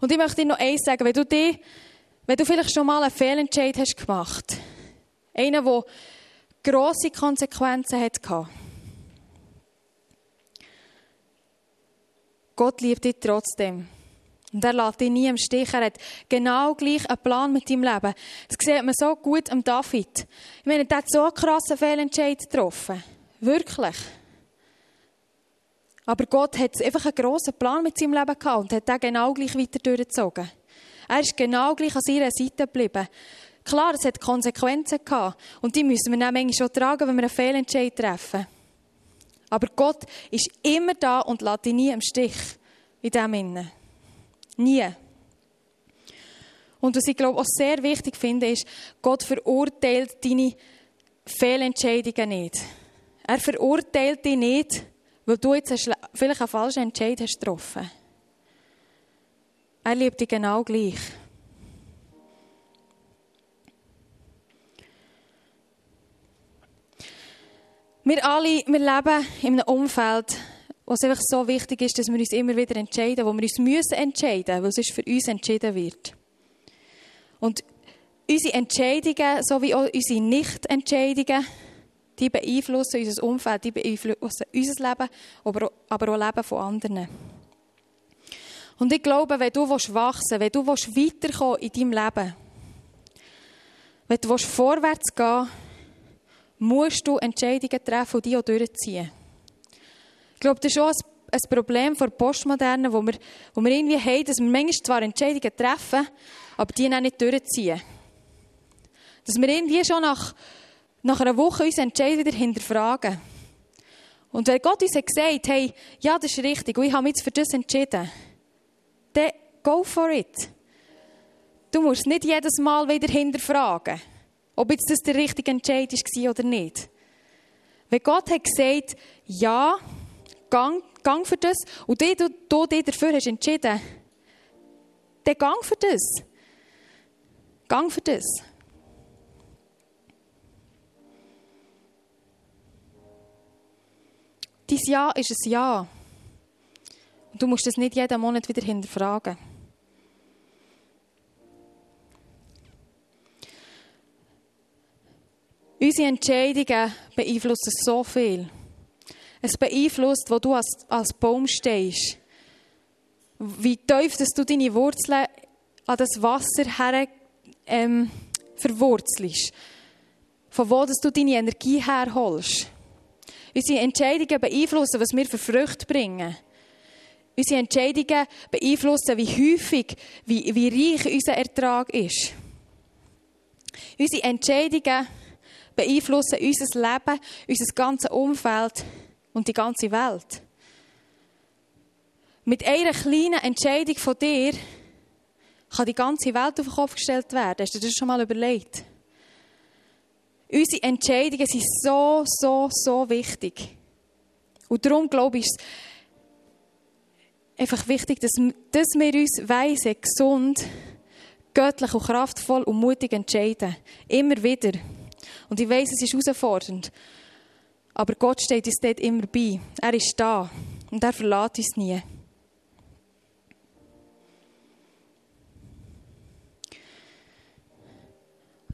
Und ich möchte dir noch eins sagen, wenn du, dich, wenn du vielleicht schon mal einen Fehlentscheid hast gemacht, einen, der grosse Konsequenzen hatte, Gott liebt dich trotzdem. Und er lässt dich nie im Stich. Er hat genau gleich einen Plan mit deinem Leben. Das sieht man so gut am David. Ich meine, der hat so einen krassen Fehlentscheid getroffen. Wirklich. Aber Gott hat einfach einen grossen Plan mit seinem Leben gehabt und hat den genau gleich weiter durchgezogen. Er ist genau gleich an seiner Seite geblieben. Klar, es hat Konsequenzen gehabt. Und die müssen wir dann manchmal schon tragen, wenn wir einen Fehlentscheid treffen. Aber Gott ist immer da und lässt dich nie im Stich in dem Innen. Nie. Und was ich glaube auch sehr wichtig finde, ist, Gott verurteilt deine Fehlentscheidungen nicht. Er verurteilt dich nicht, weil du jetzt vielleicht einen falschen Entscheid hast getroffen. Er liebt dich genau gleich. Wir alle, wir leben in einem Umfeld, wo es einfach so wichtig ist, dass wir uns immer wieder entscheiden, wo wir uns müssen entscheiden, weil es für uns entschieden wird. Und unsere Entscheidungen, sowie auch unsere Nicht-Entscheidungen, die beeinflussen unser Umfeld, die beeinflussen unser Leben, aber auch, aber auch Leben von anderen. Und ich glaube, wenn du wachsen willst, wenn du weiterkommen in deinem Leben, wenn du vorwärts gehen musst du Entscheidungen treffen und die auch durchziehen. Ich glaube, das ist schon ein Problem der Postmodernen, wo wir, wo wir irgendwie haben, dass wir manchmal zwar Entscheidungen treffen, aber die dann nicht durchziehen. Dass wir irgendwie schon nach, nach einer Woche unsere Entscheidung wieder hinterfragen. Und wenn Gott uns hat gesagt hey, ja, das ist richtig und ich habe mich jetzt für das entschieden, dann go for it. Du musst nicht jedes Mal wieder hinterfragen. Ob jetzt das der richtige Entscheid war oder nicht. Wenn Gott hat gesagt, ja, gang, gang für das, und du, du, du dich dafür hast entschieden, dann gang für das. Gang für das. Dein Ja ist ein Ja. Und du musst das nicht jeden Monat wieder hinterfragen. Unsere Entscheidungen beeinflussen so viel. Es beeinflusst, wo du als, als Baum stehst. Wie tief dass du deine Wurzeln an das Wasser her ähm, verwurzelst. Von wo dass du deine Energie herholst. Unsere Entscheidungen beeinflussen, was wir für Früchte bringen. Unsere Entscheidungen beeinflussen, wie häufig, wie, wie reich unser Ertrag ist. Unsere Entscheidungen beeinflussen unser Leben, unser ganzes Umfeld und die ganze Welt. Mit einer kleinen Entscheidung von dir kann die ganze Welt auf den Kopf gestellt werden. Hast du das schon mal überlegt? Unsere Entscheidungen sind so, so, so wichtig. Und darum glaube ich, ist es einfach wichtig, dass, dass wir uns weise, gesund, göttlich und kraftvoll und mutig entscheiden. Immer wieder. Und ich weiß, es ist herausfordernd. Aber Gott steht uns dort immer bei. Er ist da. Und er verlässt uns nie.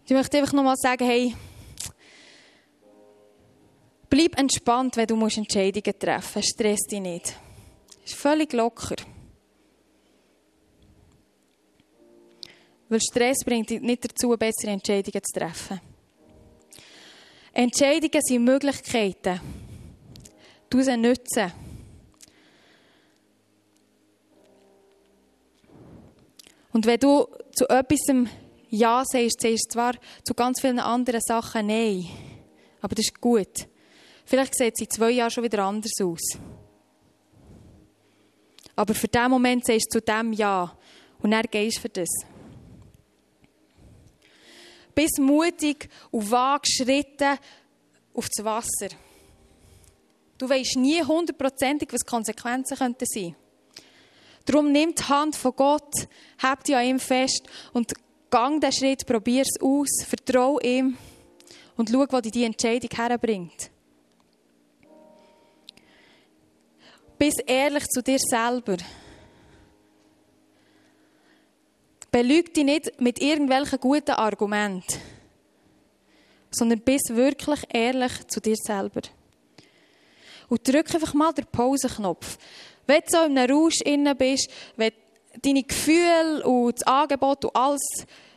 Ich möchte einfach nochmal sagen, hey, bleib entspannt, wenn du Entscheidungen treffen musst. Stress dich nicht. Ist völlig locker. Weil Stress bringt dich nicht dazu, bessere Entscheidungen zu treffen. Entscheidungen sind Möglichkeiten. Du sie nutzen. Und wenn du zu etwas Ja sagst, sagst du zwar zu ganz vielen anderen Sachen Nein. Aber das ist gut. Vielleicht sieht es in zwei Jahren schon wieder anders aus. Aber für den Moment sagst du zu dem Ja. Und dann gehst du für das bis mutig und vage Schritte auf das Wasser. Du weißt nie hundertprozentig, was die Konsequenzen könnten sein. Darum nimm die Hand von Gott, hab dich an ihm fest und gang den Schritt, probier es aus, vertrau ihm und schau, wo dich die Entscheidung herbringt. Bist ehrlich zu dir selber. Belüg dich nicht mit irgendwelchen guten Argumenten, sondern bist wirklich ehrlich zu dir selber. Und drück einfach mal den Pauseknopf. Wenn du so in einem Rausch innen bist, wenn deine Gefühle und das Angebot und alles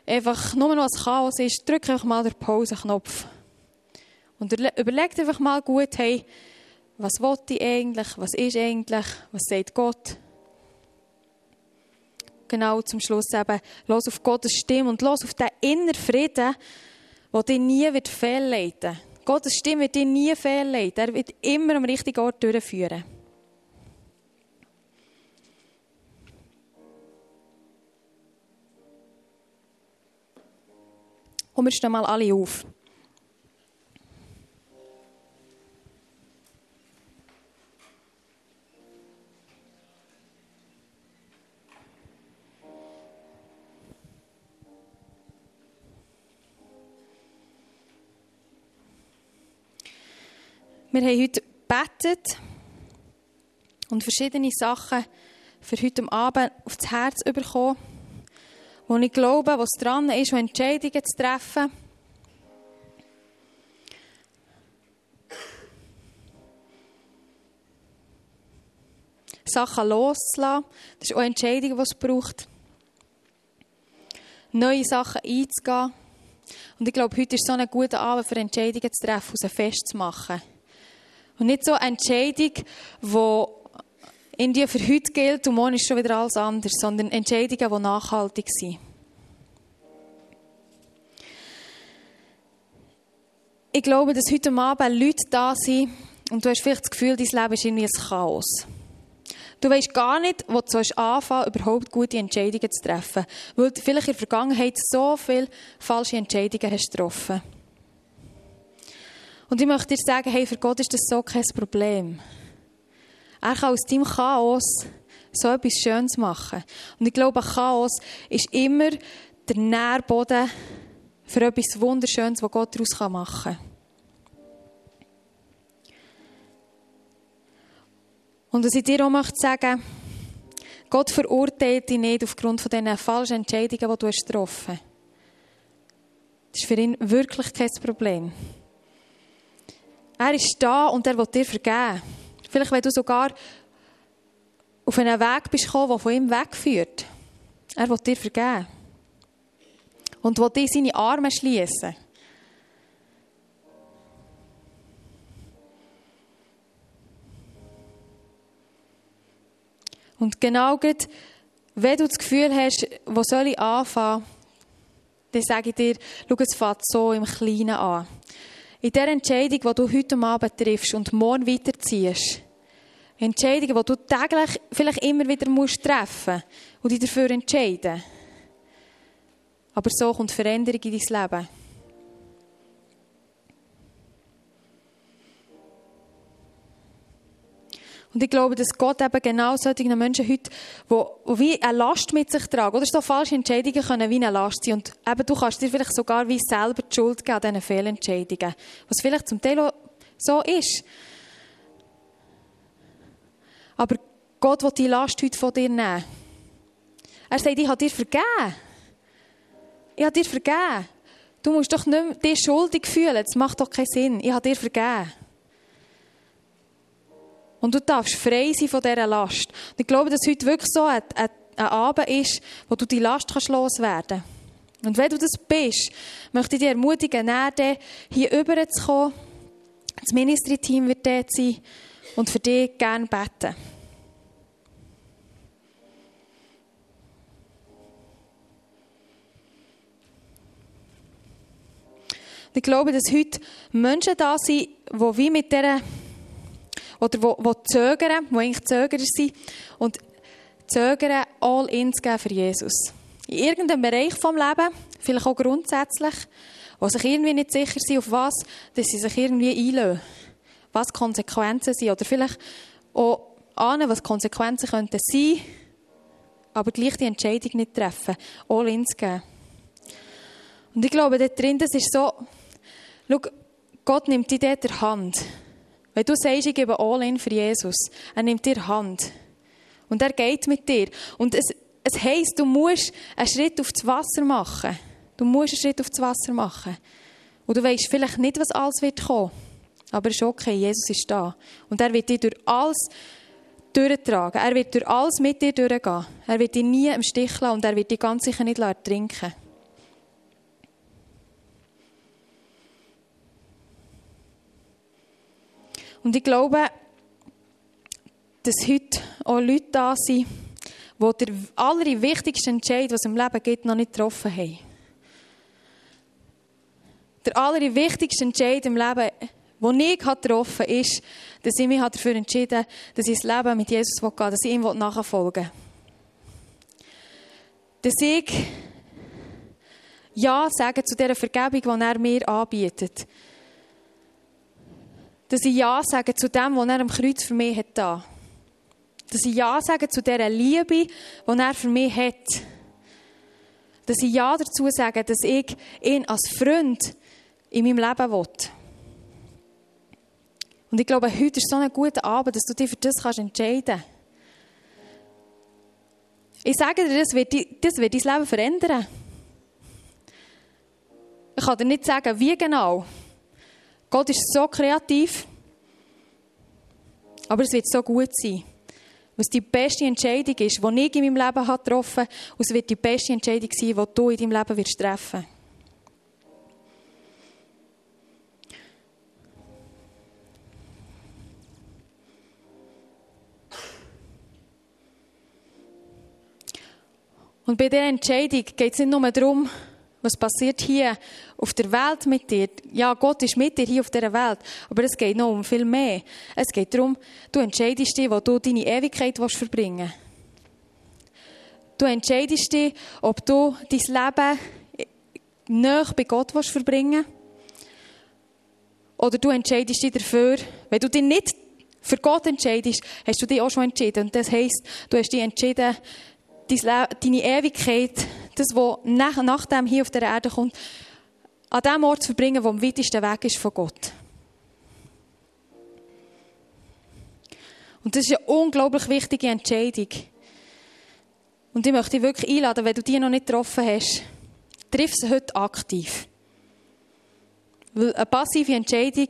einfach nur noch ein Chaos ist, drück einfach mal den Pause-Knopf. Und überleg einfach mal gut, hey, was will ich eigentlich, was ist eigentlich, was sagt Gott? Genau zum Schluss eben, los auf Gottes Stimme und los auf den inneren Frieden, der dich nie wird fehlleiten wird. Gottes Stimme wird dich nie fehlleiten. Er wird immer am richtigen Ort durchführen. Und wir stehen mal alle auf. Wir haben heute gebetet und verschiedene Sachen für heute Abend aufs Herz bekommen, wo ich glaube, was dran ist, Entscheidungen zu treffen. Sachen loszulassen. Das ist auch eine Entscheidung, die es braucht. Neue Sachen einzugehen. Und ich glaube, heute ist so ein guter Abend für Entscheidungen zu treffen, sie festzumachen. Und nicht so eine Entscheidung, die in dir für heute gilt und morgen ist schon wieder alles anders, sondern Entscheidungen, die nachhaltig sind. Ich glaube, dass heute Abend Leute da sind und du hast vielleicht das Gefühl, dein Leben ist irgendwie ein Chaos. Du weißt gar nicht, wo du anfangen überhaupt gute Entscheidungen zu treffen, weil du vielleicht in der Vergangenheit so viele falsche Entscheidungen hast getroffen hast. Und ich möchte dir sagen, hey, für Gott ist das so kein Problem. Er kann aus deinem Chaos so etwas Schönes machen. Und ich glaube, Chaos ist immer der Nährboden für etwas Wunderschönes, was Gott daraus machen kann. Und was ich dir auch möchte sagen, Gott verurteilt dich nicht aufgrund von diesen falschen Entscheidungen, die du getroffen hast. Das ist für ihn wirklich kein Problem. Er ist da und er will dir vergeben. Vielleicht, wenn du sogar auf einen Weg bist gekommen, der von ihm wegführt. Er will dir vergeben. Und will dir seine Arme schließen. Und genau gerade, wenn du das Gefühl hast, wo soll ich anfangen, dann sage ich dir, schau, es fängt so im Kleinen an. In der Entscheidung, die du heute Abend triffst und morgen weiterziehst, Entscheidungen, die du täglich vielleicht immer wieder musst treffen und dich dafür entscheiden. Aber so kommt Veränderung in dein Leben. Und ich glaube, dass Gott eben genau solchen Menschen heute, die, wie eine Last mit sich tragen, oder so falsche Entscheidungen können wie eine Last sein. Und eben, du kannst dir vielleicht sogar wie selber die Schuld geben an diesen Fehlentscheidungen. Was vielleicht zum Teil auch so ist. Aber Gott will die Last heute von dir nehmen. Er sagt, ich habe dir vergeben. Ich habe dir vergeben. Du musst doch nicht mehr dich schuldig fühlen. Das macht doch keinen Sinn. Ich habe dir vergeben. Und du darfst frei sein von dieser Last. Und ich glaube, dass heute wirklich so ein, ein, ein Abend ist, wo du die Last kannst loswerden kannst. Und wenn du das bist, möchte ich dich ermutigen, näher hier rüber zu kommen. Das Ministry-Team wird dort sein und für dich gerne beten. Ich glaube, dass heute Menschen da sind, die wie mit dieser oder wo, wo zögern, wo eigentlich Zögerer sind und zögern, all in zu geben für Jesus. In irgendeinem Bereich vom Leben, vielleicht auch grundsätzlich, wo sich irgendwie nicht sicher sind, auf was, dass sie sich irgendwie einlösen. Was Konsequenzen sind. Oder vielleicht auch ahnen, was Konsequenzen könnten sein, aber gleich die Entscheidung nicht treffen, all in zu geben. Und ich glaube, dort drin, das ist so, schau, Gott nimmt dich dort der Hand. Wenn du sagst, ich gebe all in für Jesus, er nimmt dir Hand. Und er geht mit dir. Und es, es heisst, du musst einen Schritt aufs Wasser machen. Du musst einen Schritt aufs Wasser machen. Und du weißt vielleicht nicht, was alles wird kommen. Aber es ist okay, Jesus ist da. Und er wird dir durch alles durchtragen. Er wird durch alles mit dir durchgehen. Er wird dich nie im Stich lassen und er wird dich ganz sicher nicht ertrinken. Und ich glaube, dass heute auch Leute da sind, die der allerwichtigste Entscheid, was im Leben gibt, noch nicht getroffen haben. Der allerwichtigste Entscheid im Leben, den ich getroffen habe, ist, dass ich mich dafür entschieden habe, dass ich das Leben mit Jesus gehen will, dass ich ihm nachfolgen will. Dass ich Ja sage zu dieser Vergebung, die er mir anbietet. Dass ich Ja sage zu dem, was er am Kreuz für mich hat. Dass ich Ja sage zu dieser Liebe, die er für mich hat. Dass ich Ja dazu sage, dass ich ihn als Freund in meinem Leben will. Und ich glaube, heute ist so ein guter Abend, dass du dich für das kannst entscheiden kannst. Ich sage dir, das wird, das wird dein Leben verändern. Ich kann dir nicht sagen, wie genau. Gott ist so kreativ. Aber es wird so gut sein. Was die beste Entscheidung ist, die ich in meinem Leben getroffen habe, und es wird die beste Entscheidung sein, die du in deinem Leben wirst treffen wirst. Und bei dieser Entscheidung geht es nicht nur darum, was passiert hier auf der Welt mit dir. Ja, Gott ist mit dir hier auf dieser Welt. Aber es geht noch um viel mehr. Es geht darum, du entscheidest dich, wo du deine Ewigkeit verbringen willst. Du entscheidest dich, ob du dein Leben näher bei Gott verbringen willst. Oder du entscheidest dich dafür, wenn du dich nicht für Gott entscheidest, hast du dich auch schon entschieden. Und das heisst, du hast dich entschieden, deine Ewigkeit, das, was nach, nach dem hier auf der Erde kommt, an dem Ort zu verbringen, wo am weitesten Weg ist von Gott. Und das ist eine unglaublich wichtige Entscheidung. Und ich möchte dich wirklich einladen, wenn du die noch nicht getroffen hast, triff sie heute aktiv. Weil eine passive Entscheidung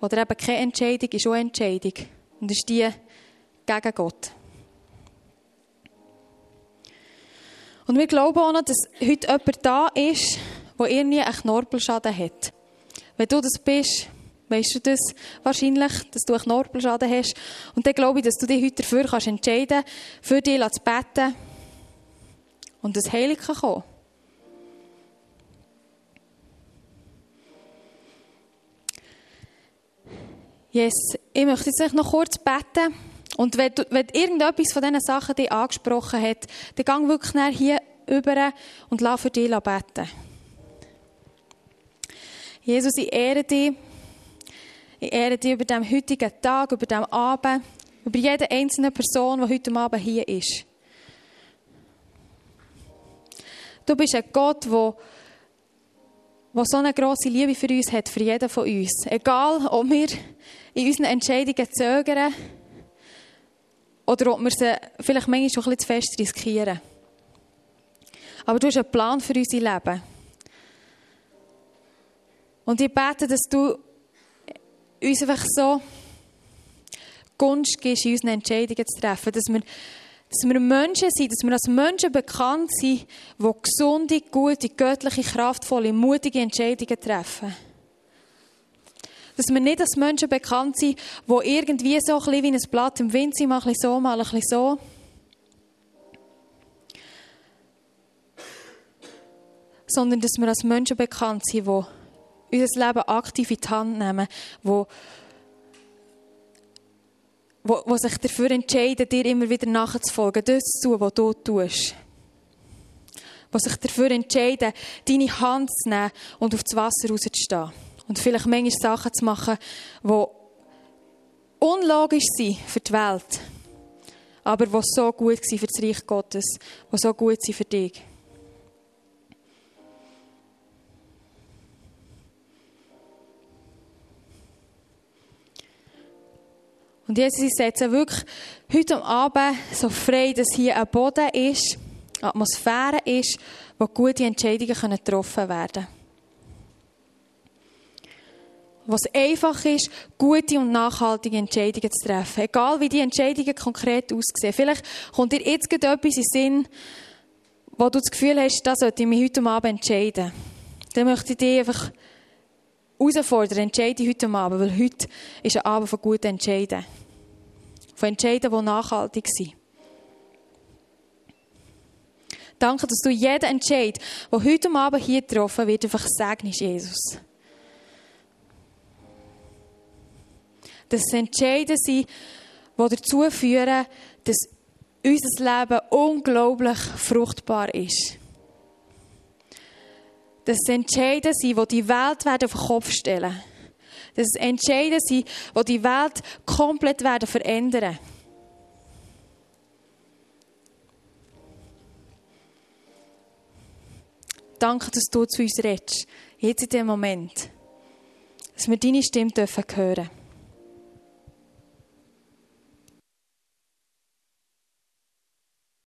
oder eben keine Entscheidung ist auch eine Entscheidung. Und ist die gegen Gott. Und wir glauben auch noch, dass heute jemand da ist, der irgendwie einen Knorpelschaden hat. Wenn du das bist, weißt du das wahrscheinlich, dass du einen Knorpelschaden hast. Und dann glaube ich, dass du dich heute dafür kannst entscheiden für dich zu beten und das Heilig kann kommen. Yes, ich möchte jetzt noch kurz beten. Und wenn, du, wenn irgendetwas von diesen Sachen dich angesprochen hat, dann gang wirklich hier über und lass für dich beten. Jesus, ich ehre dich. Ich ehre dich über den heutigen Tag, über den Abend, über jede einzelne Person, die heute Abend hier ist. Du bist ein Gott, der der so eine grosse Liebe für uns hat, für jeden von uns. Egal, ob wir in unseren Entscheidungen zögern, oder ob wir sie vielleicht manchmal schon ein bisschen zu fest riskieren. Aber du hast einen Plan für unser Leben. Und ich bete, dass du uns einfach so Gunst gibst, in unseren Entscheidungen zu treffen. Dass wir, dass wir Menschen sind, dass wir als Menschen bekannt sind, die gesunde, gute, göttliche, kraftvolle, mutige Entscheidungen treffen. Dass wir nicht als Menschen bekannt sind, die irgendwie so ein bisschen wie ein Blatt im Wind sind, mal ein bisschen so, mal ein bisschen so. Sondern dass wir als Menschen bekannt sind, die unser Leben aktiv in die Hand nehmen, die wo, wo sich dafür entscheiden, dir immer wieder nachzufolgen, das zu tun, was du tust. Die sich dafür entscheiden, deine Hand zu nehmen und auf das Wasser rauszustehen. Und vielleicht manchmal Sachen zu machen, die unlogisch sind für die Welt, aber die so gut sind für das Reich Gottes, die so gut sind für dich. Und Jesus, ich setze wirklich heute Abend so frei, dass hier ein Boden ist, eine Atmosphäre ist, wo gute Entscheidungen getroffen werden können. Wo es einfach ist, gute und nachhaltige Entscheidungen zu treffen. Egal, wie die Entscheidungen konkret aussehen. Vielleicht kommt dir jetzt etwas in den Sinn, wo du das Gefühl hast, das sollte ich mich heute Abend entscheiden. Dann möchte ich dich einfach herausfordern, entscheide heute Abend, weil heute ist ein Abend von guten Entscheiden. Von Entscheiden, die nachhaltig sind. Danke, dass du jeden Entscheid, der heute Abend hier getroffen wird, einfach segnest, Jesus. Dass es Entscheiden sind, die dazu führen, dass unser Leben unglaublich fruchtbar ist. Dass es Entscheiden sind, die die Welt werden auf den Kopf stellen. Dass es Entscheiden sind, die die Welt komplett werden verändern. Danke, dass du zu uns redest. Jetzt in dem Moment. Dass wir deine Stimme hören dürfen.